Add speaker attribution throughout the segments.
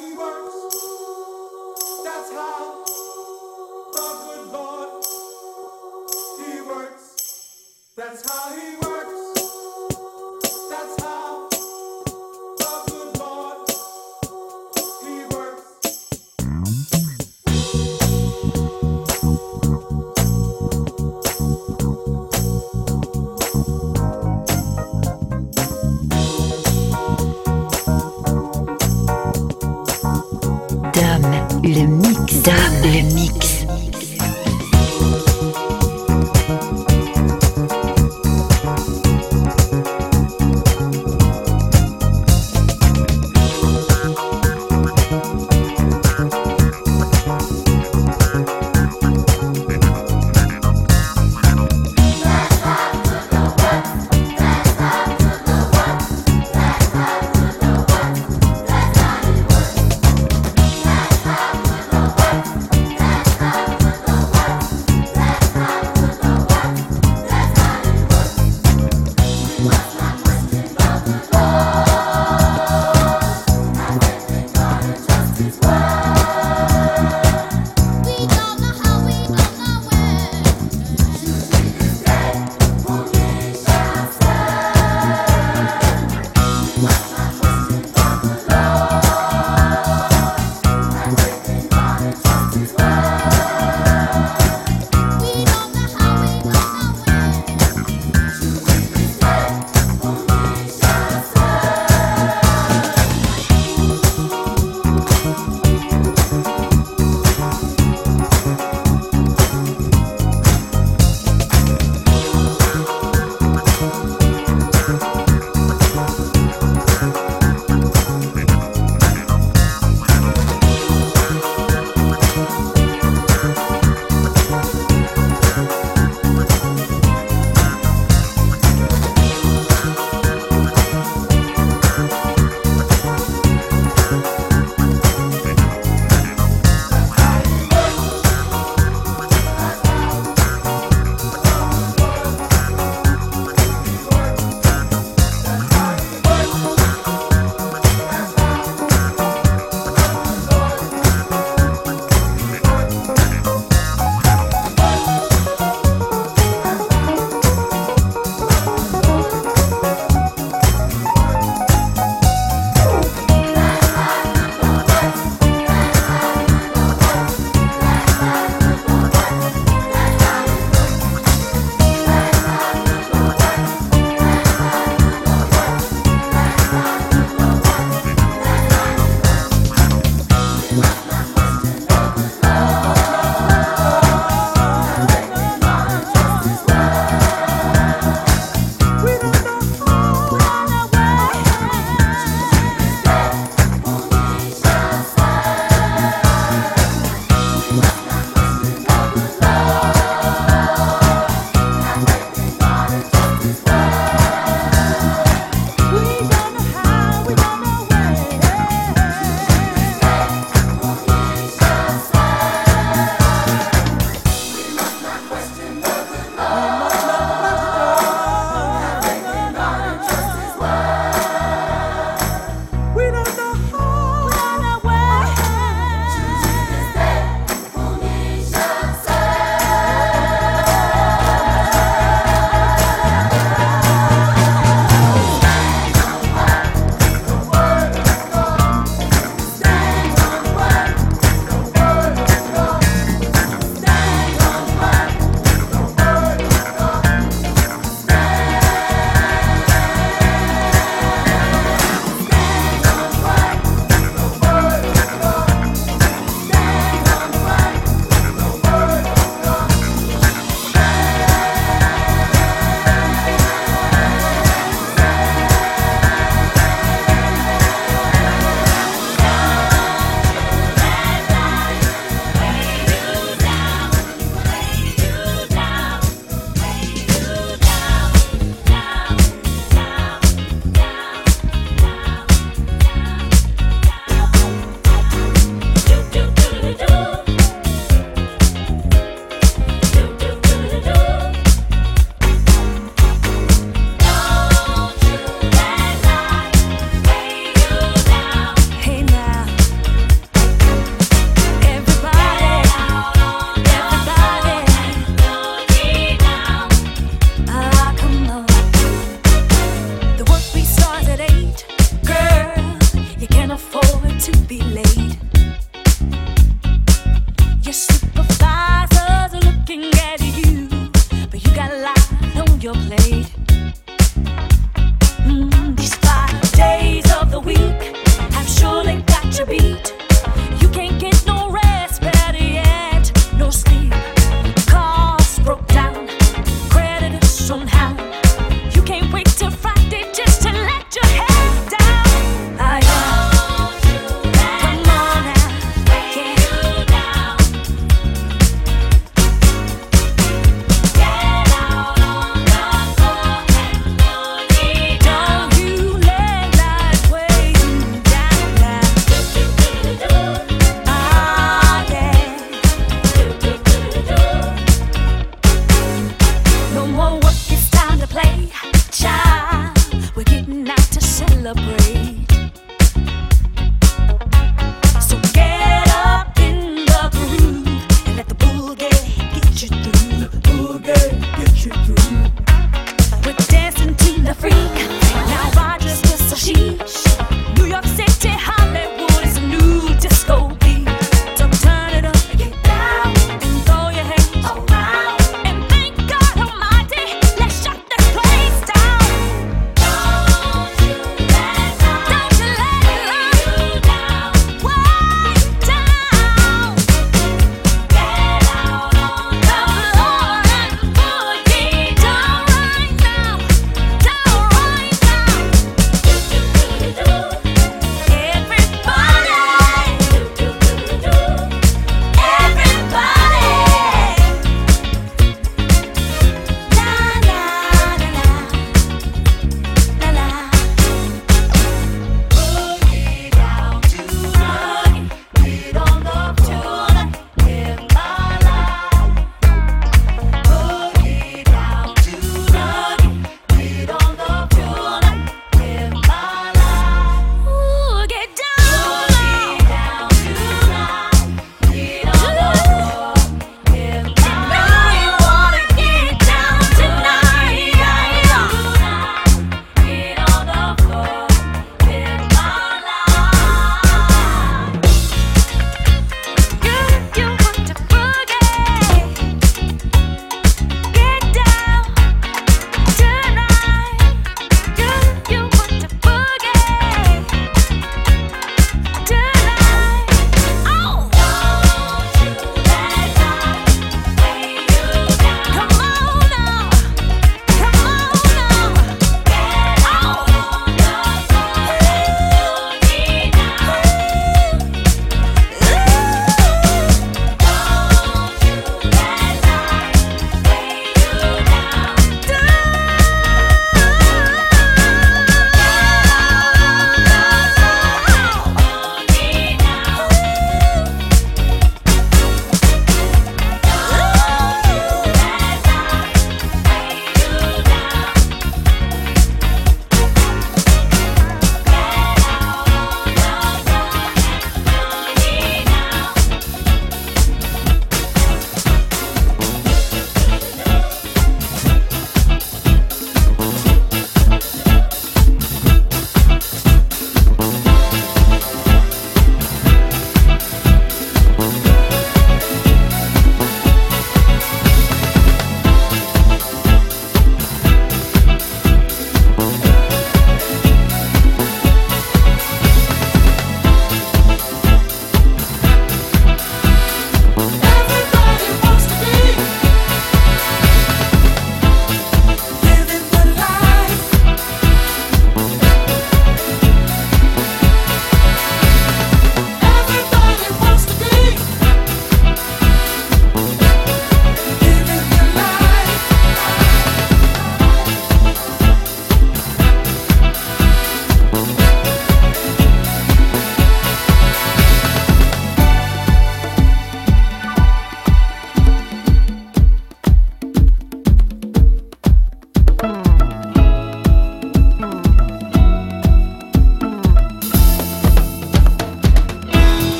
Speaker 1: he works.
Speaker 2: Get out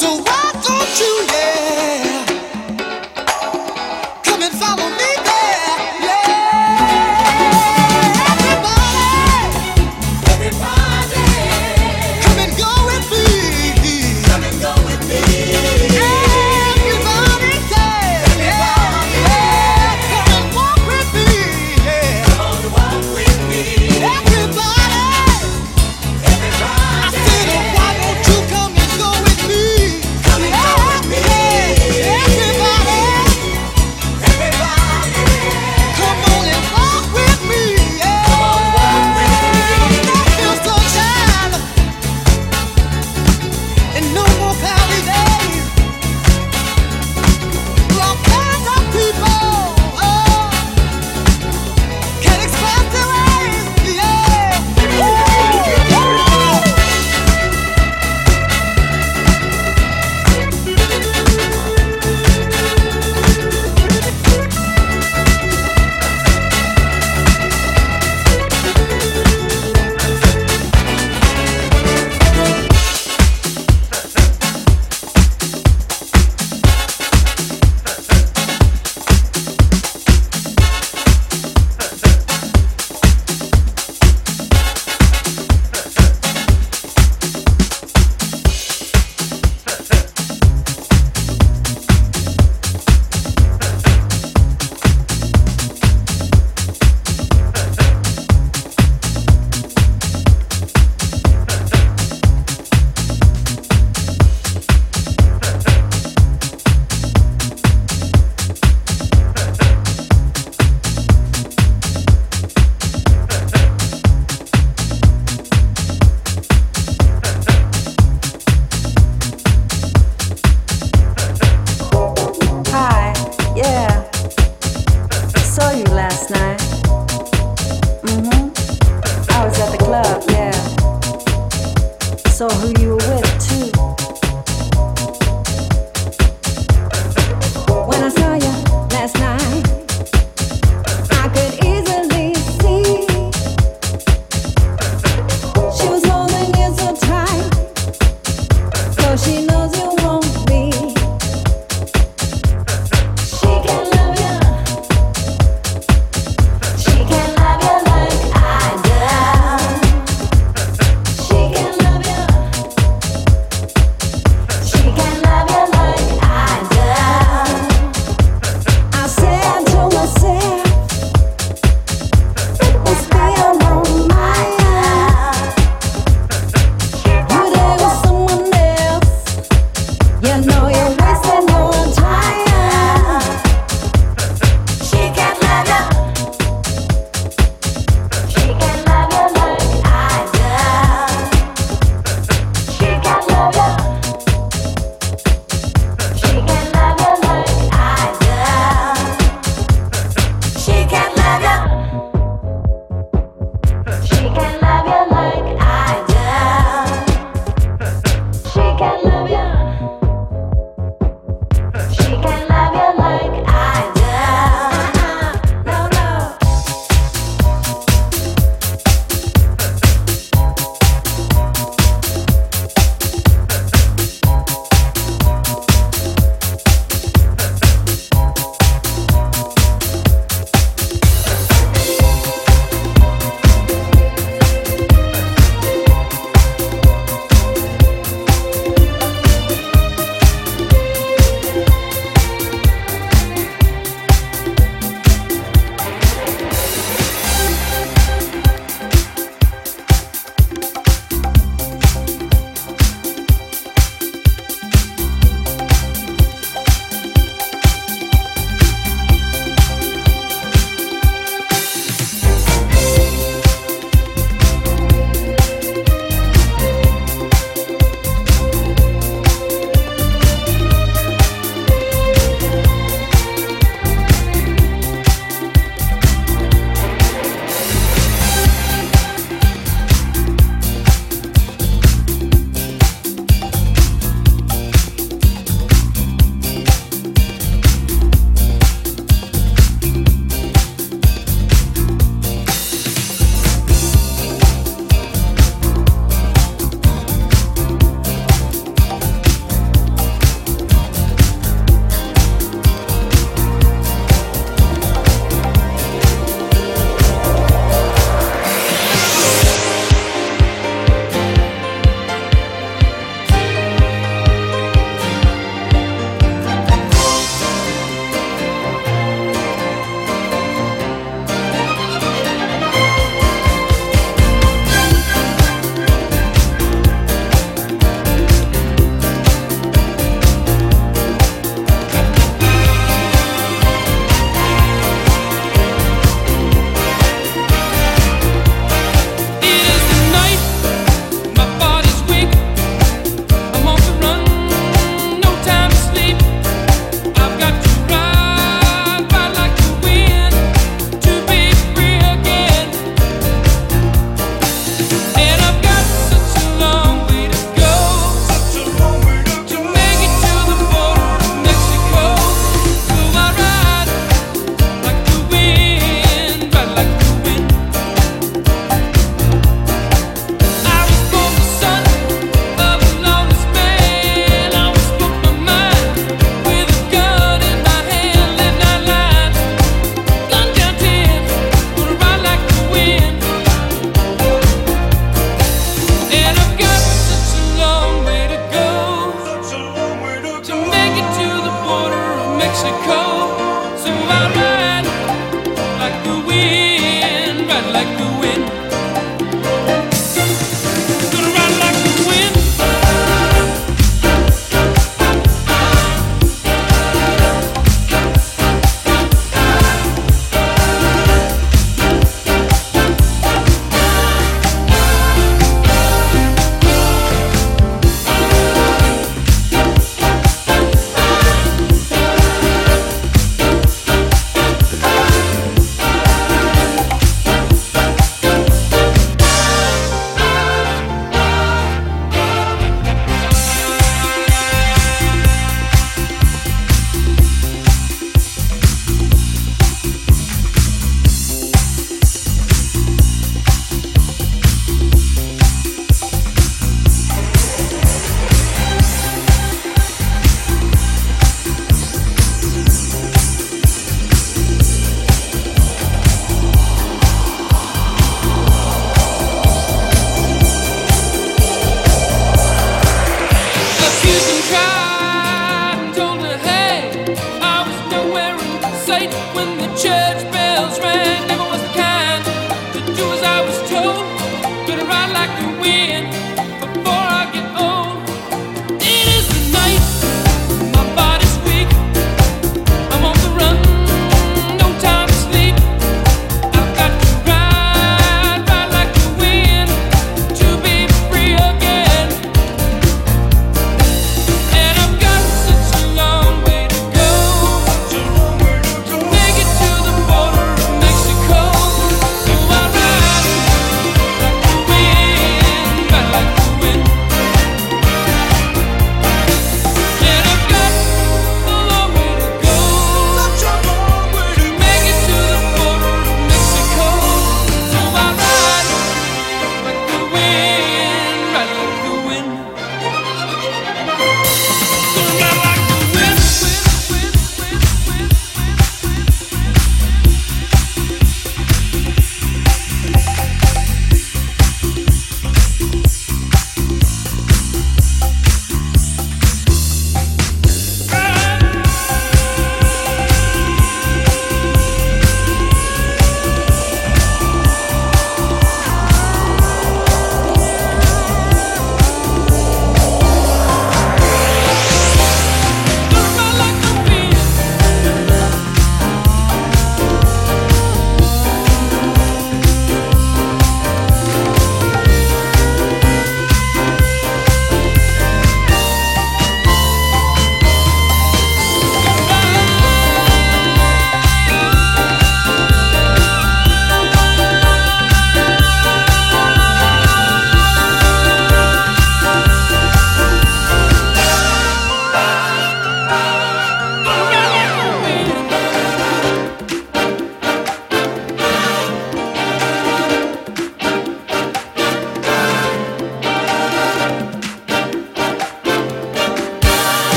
Speaker 3: Yeah.